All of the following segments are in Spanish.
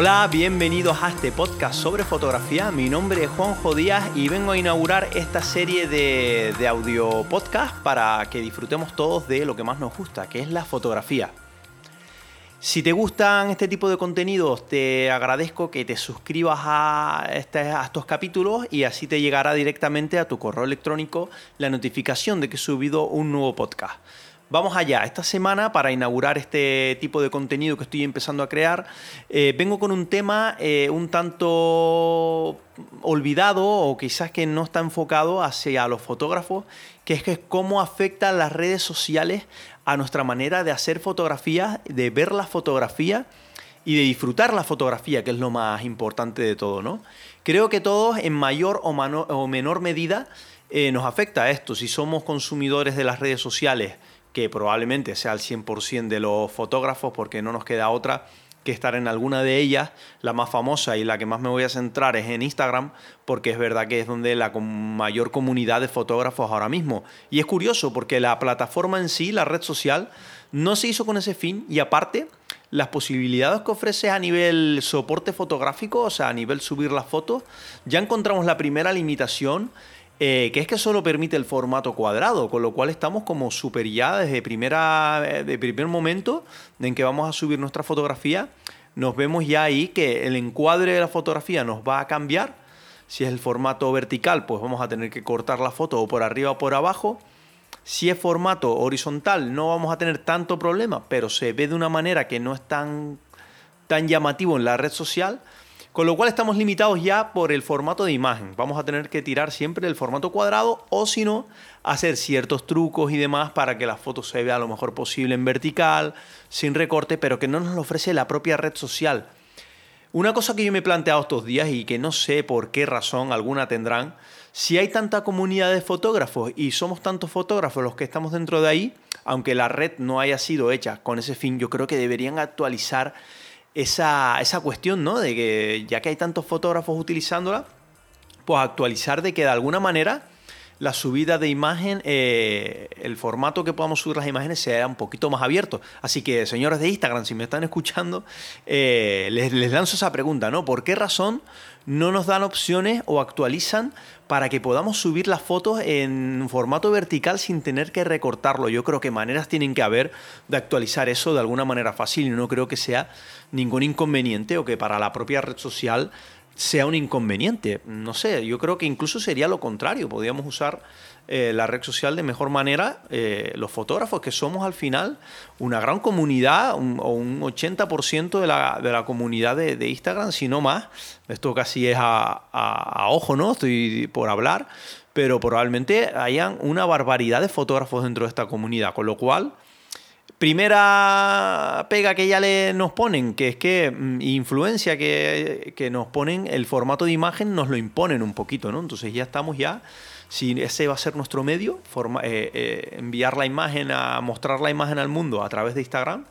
Hola, bienvenidos a este podcast sobre fotografía. Mi nombre es Juanjo Díaz y vengo a inaugurar esta serie de, audio podcast para que disfrutemos todos de lo que más nos gusta, que es la fotografía. Si te gustan este tipo de contenidos, te agradezco que te suscribas a, este, a, estos capítulos y así te llegará directamente a tu correo electrónico la notificación de que he subido un nuevo podcast. Vamos allá, esta semana para inaugurar este tipo de contenido que estoy empezando a crear, eh, vengo con un tema eh, un tanto olvidado o quizás que no está enfocado hacia los fotógrafos, que es que cómo afectan las redes sociales a nuestra manera de hacer fotografías, de ver la fotografía y de disfrutar la fotografía, que es lo más importante de todo, ¿no? Creo que todos en mayor o, menor medida eh, nos afecta esto. Si somos consumidores de las redes sociales, que probablemente sea el 100% de los fotógrafos, porque no nos queda otra, que estar en alguna de ellas. La más famosa y la que más me voy a centrar es en Instagram, porque es verdad que es donde la mayor comunidad de fotógrafos ahora mismo. Y es curioso porque la plataforma en sí, la red social, no se hizo con ese fin y aparte las posibilidades que ofrece a nivel soporte fotográfico, o sea, a nivel subir las fotos, ya encontramos la primera limitación eh, que es que solo permite el formato cuadrado, con lo cual estamos como super ya desde primera, eh, de primer momento en que vamos a subir nuestra fotografía, nos vemos ya ahí que el encuadre de la fotografía nos va a cambiar. Si es el formato vertical, pues vamos a tener que cortar la foto o por arriba o por abajo. Si es formato horizontal, no vamos a tener tanto problema, pero se ve de una manera que no es tan, tan llamativo en la red social. Con lo cual estamos limitados ya por el formato de imagen. Vamos a tener que tirar siempre el formato cuadrado o si no, hacer ciertos trucos y demás para que la foto se vea lo mejor posible en vertical, sin recorte, pero que no nos lo ofrece la propia red social. Una cosa que yo me he planteado estos días y que no sé por qué razón alguna tendrán, si hay tanta comunidad de fotógrafos y somos tantos fotógrafos los que estamos dentro de ahí, aunque la red no haya sido hecha con ese fin, yo creo que deberían actualizar esa, esa cuestión, ¿no? De que ya que hay tantos fotógrafos utilizándola, pues actualizar de que de alguna manera la subida de imagen, eh, el formato que podamos subir las imágenes sea un poquito más abierto. Así que, señores de Instagram, si me están escuchando, eh, les, les, lanzo esa pregunta, ¿no? ¿Por qué razón no nos dan opciones o actualizan para que podamos subir las fotos en formato vertical sin tener que recortarlo? Yo creo que maneras tienen que haber de actualizar eso de alguna manera fácil y no creo que sea ningún inconveniente o que para la propia red social sea un inconveniente. No sé, yo creo que incluso sería lo contrario. Podríamos usar eh, la red social de mejor manera. Eh, los fotógrafos, que somos al final una gran comunidad, o un 80% de la, de la comunidad de, Instagram, si no más. Esto casi es a, a, ojo, ¿no? Estoy por hablar. Pero probablemente hayan una barbaridad de fotógrafos dentro de esta comunidad. Con lo cual Primera pega que ya le nos ponen, que es que mm, influencia que, que, nos ponen, el formato de imagen nos lo imponen un poquito, ¿no? Entonces ya estamos ya, si ese va a ser nuestro medio, eh, eh, enviar la imagen, a mostrar la imagen al mundo a través de Instagram,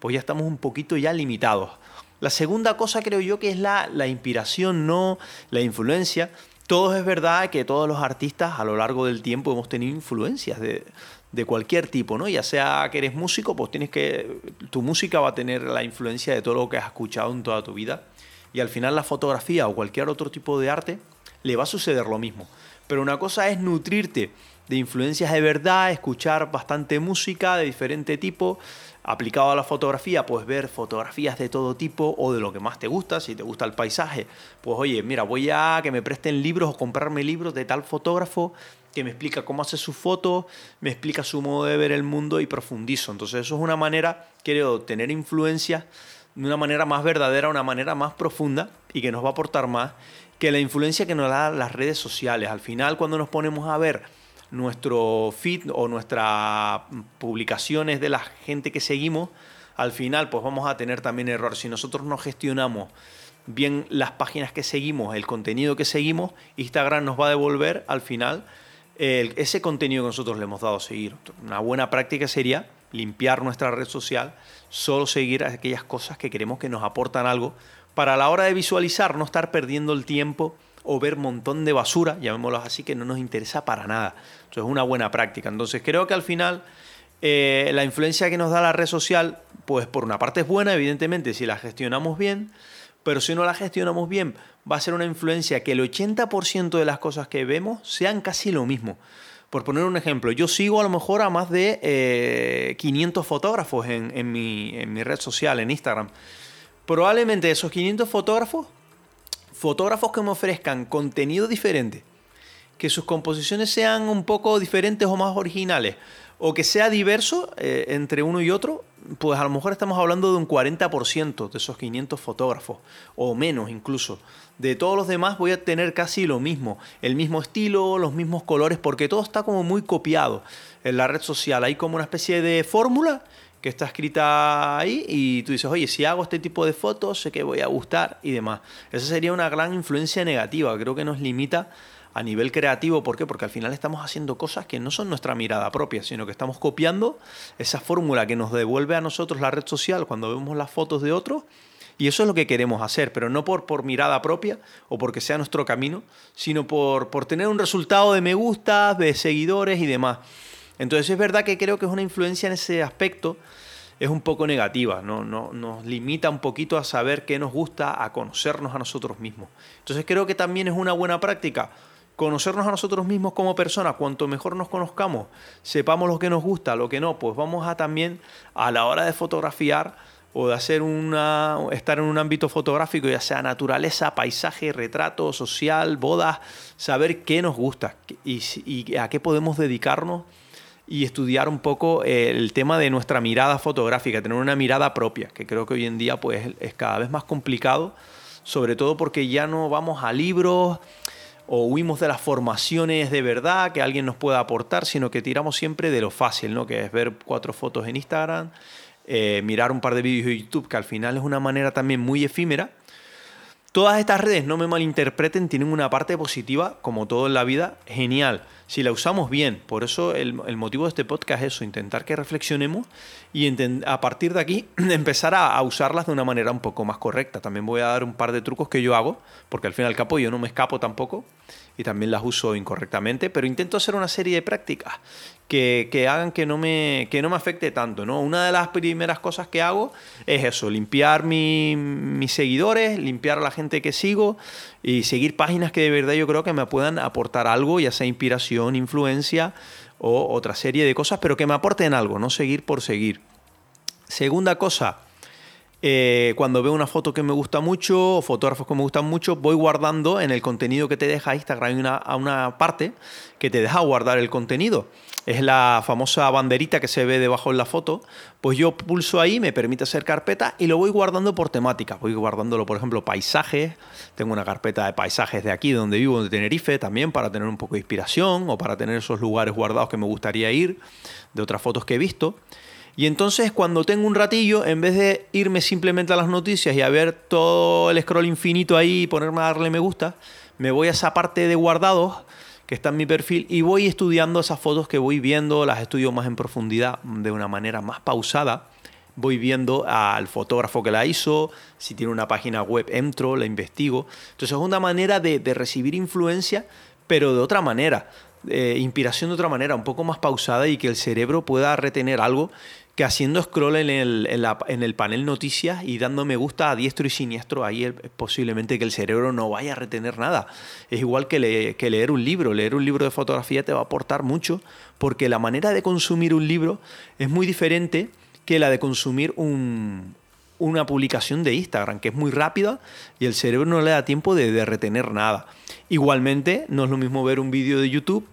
pues ya estamos un poquito ya limitados. La segunda cosa creo yo que es la, la inspiración, no la influencia. Todo es verdad que todos los artistas a lo largo del tiempo hemos tenido influencias de, de cualquier tipo, ¿no? Ya sea que eres músico, pues tienes que. Tu música va a tener la influencia de todo lo que has escuchado en toda tu vida. Y al final la fotografía o cualquier otro tipo de arte le va a suceder lo mismo. Pero una cosa es nutrirte de influencias de verdad, escuchar bastante música de diferente tipo. Aplicado a la fotografía, pues ver fotografías de todo tipo o de lo que más te gusta. Si te gusta el paisaje, pues oye, mira, voy a que me presten libros o comprarme libros de tal fotógrafo que me explica cómo hace su foto, me explica su modo de ver el mundo y profundizo. Entonces eso es una manera, creo, tener influencia de una manera más verdadera, una manera más profunda y que nos va a aportar más que la influencia que nos dan las redes sociales. Al final, cuando nos ponemos a ver nuestro feed o nuestras publicaciones de la gente que seguimos, al final pues vamos a tener también error. Si nosotros no gestionamos bien las páginas que seguimos, el contenido que seguimos, Instagram nos va a devolver al final ese contenido que nosotros le hemos dado a seguir. Una buena práctica sería limpiar nuestra red social, solo seguir aquellas cosas que queremos que nos aportan algo, para a la hora de visualizar no estar perdiendo el tiempo o ver montón de basura, llamémoslo así, que no nos interesa para nada. Eso es una buena práctica. Entonces creo que al final eh, la influencia que nos da la red social, pues por una parte es buena, evidentemente, si la gestionamos bien, pero si no la gestionamos bien, va a ser una influencia que el 80% de las cosas que vemos sean casi lo mismo. Por poner un ejemplo, yo sigo a lo mejor a más de 500 eh, fotógrafos en, mi, en mi red social, en Instagram. Probablemente esos 500 fotógrafos, fotógrafos que me ofrezcan contenido diferente, que sus composiciones sean un poco diferentes o más originales, o que sea diverso eh, entre uno y otro, pues a lo mejor estamos hablando de un 40% de esos 500 fotógrafos, o menos incluso. De todos los demás voy a tener casi lo mismo, el mismo estilo, los mismos colores, porque todo está como muy copiado en la red social. Hay como una especie de fórmula que está escrita ahí y tú dices, oye, si hago este tipo de fotos, sé que voy a gustar y demás. Esa sería una gran influencia negativa, creo que nos limita a nivel creativo. ¿Por qué? Porque al final estamos haciendo cosas que no son nuestra mirada propia, sino que estamos copiando esa fórmula que nos devuelve a nosotros la red social cuando vemos las fotos de otros. Y eso es lo que queremos hacer, pero no por, por mirada propia o porque sea nuestro camino, sino por, por tener un resultado de me gusta, de seguidores y demás. Entonces es verdad que creo que es una influencia en ese aspecto, es un poco negativa, ¿no? No, nos limita un poquito a saber qué nos gusta, a conocernos a nosotros mismos. Entonces creo que también es una buena práctica conocernos a nosotros mismos como personas, cuanto mejor nos conozcamos, sepamos lo que nos gusta, lo que no, pues vamos a también a la hora de fotografiar o de hacer una estar en un ámbito fotográfico, ya sea naturaleza, paisaje, retrato, social, bodas, saber qué nos gusta y, a qué podemos dedicarnos y estudiar un poco el tema de nuestra mirada fotográfica, tener una mirada propia, que creo que hoy en día pues es cada vez más complicado, sobre todo porque ya no vamos a libros, o huimos de las formaciones de verdad que alguien nos pueda aportar, sino que tiramos siempre de lo fácil, ¿no? que es ver cuatro fotos en Instagram, eh, mirar un par de vídeos de YouTube, que al final es una manera también muy efímera. Todas estas redes, no me malinterpreten, tienen una parte positiva, como todo en la vida, genial si la usamos bien. Por eso el, motivo de este podcast es eso, intentar que reflexionemos y a partir de aquí empezar a, usarlas de una manera un poco más correcta. También voy a dar un par de trucos que yo hago, porque al fin y al cabo yo no me escapo tampoco y también las uso incorrectamente, pero intento hacer una serie de prácticas que, hagan que no, me, que no me afecte tanto. ¿no? Una de las primeras cosas que hago es eso, limpiar mis seguidores, limpiar a la gente que sigo y seguir páginas que de verdad yo creo que me puedan aportar algo, ya sea inspiración, influencia o otra serie de cosas, pero que me aporten algo, no seguir por seguir. Segunda cosa, eh, cuando veo una foto que me gusta mucho o fotógrafos que me gustan mucho, voy guardando en el contenido que te deja Instagram una, a una parte que te deja guardar el contenido. Es la famosa banderita que se ve debajo en la foto. Pues yo pulso ahí, me permite hacer carpeta y lo voy guardando por temática. Voy guardándolo, por ejemplo, paisajes. Tengo una carpeta de paisajes de aquí, donde vivo, de Tenerife, también para tener un poco de inspiración o para tener esos lugares guardados que me gustaría ir, de otras fotos que he visto. Y entonces cuando tengo un ratillo, en vez de irme simplemente a las noticias y a ver todo el scroll infinito ahí y ponerme a darle me gusta, me voy a esa parte de guardados que está en mi perfil y voy estudiando esas fotos que voy viendo, las estudio más en profundidad, de una manera más pausada. Voy viendo al fotógrafo que la hizo, si tiene una página web entro, la investigo. Entonces es una manera de, de recibir influencia, pero de otra manera. Eh, inspiración de otra manera, un poco más pausada y que el cerebro pueda retener algo que haciendo scroll en el, en, el panel noticias y dando me gusta a diestro y siniestro, ahí posiblemente que el cerebro no vaya a retener nada. Es igual que, leer un libro. Leer un libro de fotografía te va a aportar mucho porque la manera de consumir un libro es muy diferente que la de consumir un, una publicación de Instagram, que es muy rápida y el cerebro no le da tiempo de, de retener nada. Igualmente, no es lo mismo ver un vídeo de YouTube,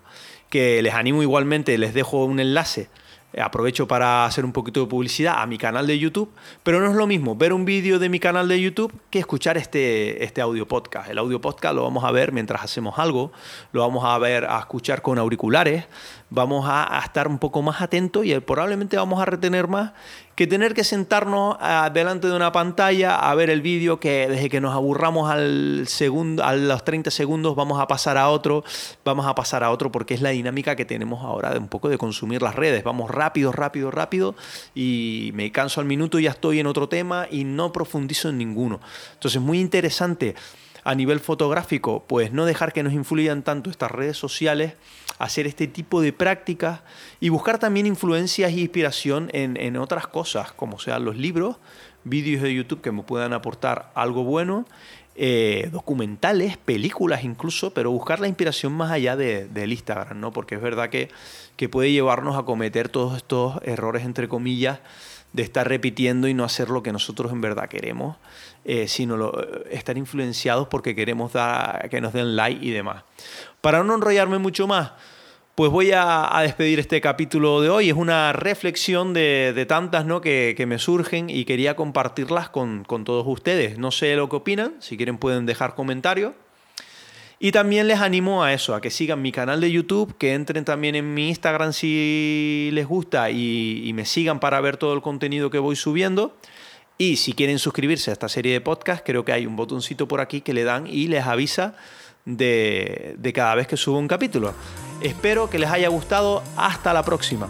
que les animo igualmente, les dejo un enlace eh, aprovecho para hacer un poquito de publicidad a mi canal de YouTube, pero no es lo mismo ver un vídeo de mi canal de YouTube que escuchar este, este audio podcast. El audio podcast lo vamos a ver mientras hacemos algo, lo vamos a ver, a escuchar con auriculares, vamos a, estar un poco más atentos y probablemente vamos a retener más que tener que sentarnos delante de una pantalla a ver el vídeo que desde que nos aburramos al segundo, a los 30 segundos vamos a pasar a otro, vamos a pasar a otro porque es la dinámica que tenemos ahora de un poco de consumir las redes. Vamos rápido, rápido, rápido y me canso al minuto y ya estoy en otro tema y no profundizo en ninguno. Entonces, muy interesante a nivel fotográfico, pues no dejar que nos influyan tanto estas redes sociales, hacer este tipo de prácticas y buscar también influencias e inspiración en, otras cosas, como sean los libros, vídeos de YouTube que me puedan aportar algo bueno, eh, documentales, películas incluso, pero buscar la inspiración más allá de, del Instagram, ¿no? Porque es verdad que, que puede llevarnos a cometer todos estos errores, entre comillas, de estar repitiendo y no hacer lo que nosotros en verdad queremos, eh, sino lo, eh, estar influenciados porque queremos dar, que nos den like y demás. Para no enrollarme mucho más, pues voy a, despedir este capítulo de hoy. Es una reflexión de, tantas ¿no? que, me surgen y quería compartirlas con, con todos ustedes. No sé lo que opinan, si quieren pueden dejar comentarios. Y también les animo a eso, a que sigan mi canal de YouTube, que entren también en mi Instagram si les gusta y, me sigan para ver todo el contenido que voy subiendo. Y si quieren suscribirse a esta serie de podcast, creo que hay un botoncito por aquí que le dan y les avisa de, de cada vez que subo un capítulo. Espero que les haya gustado. Hasta la próxima.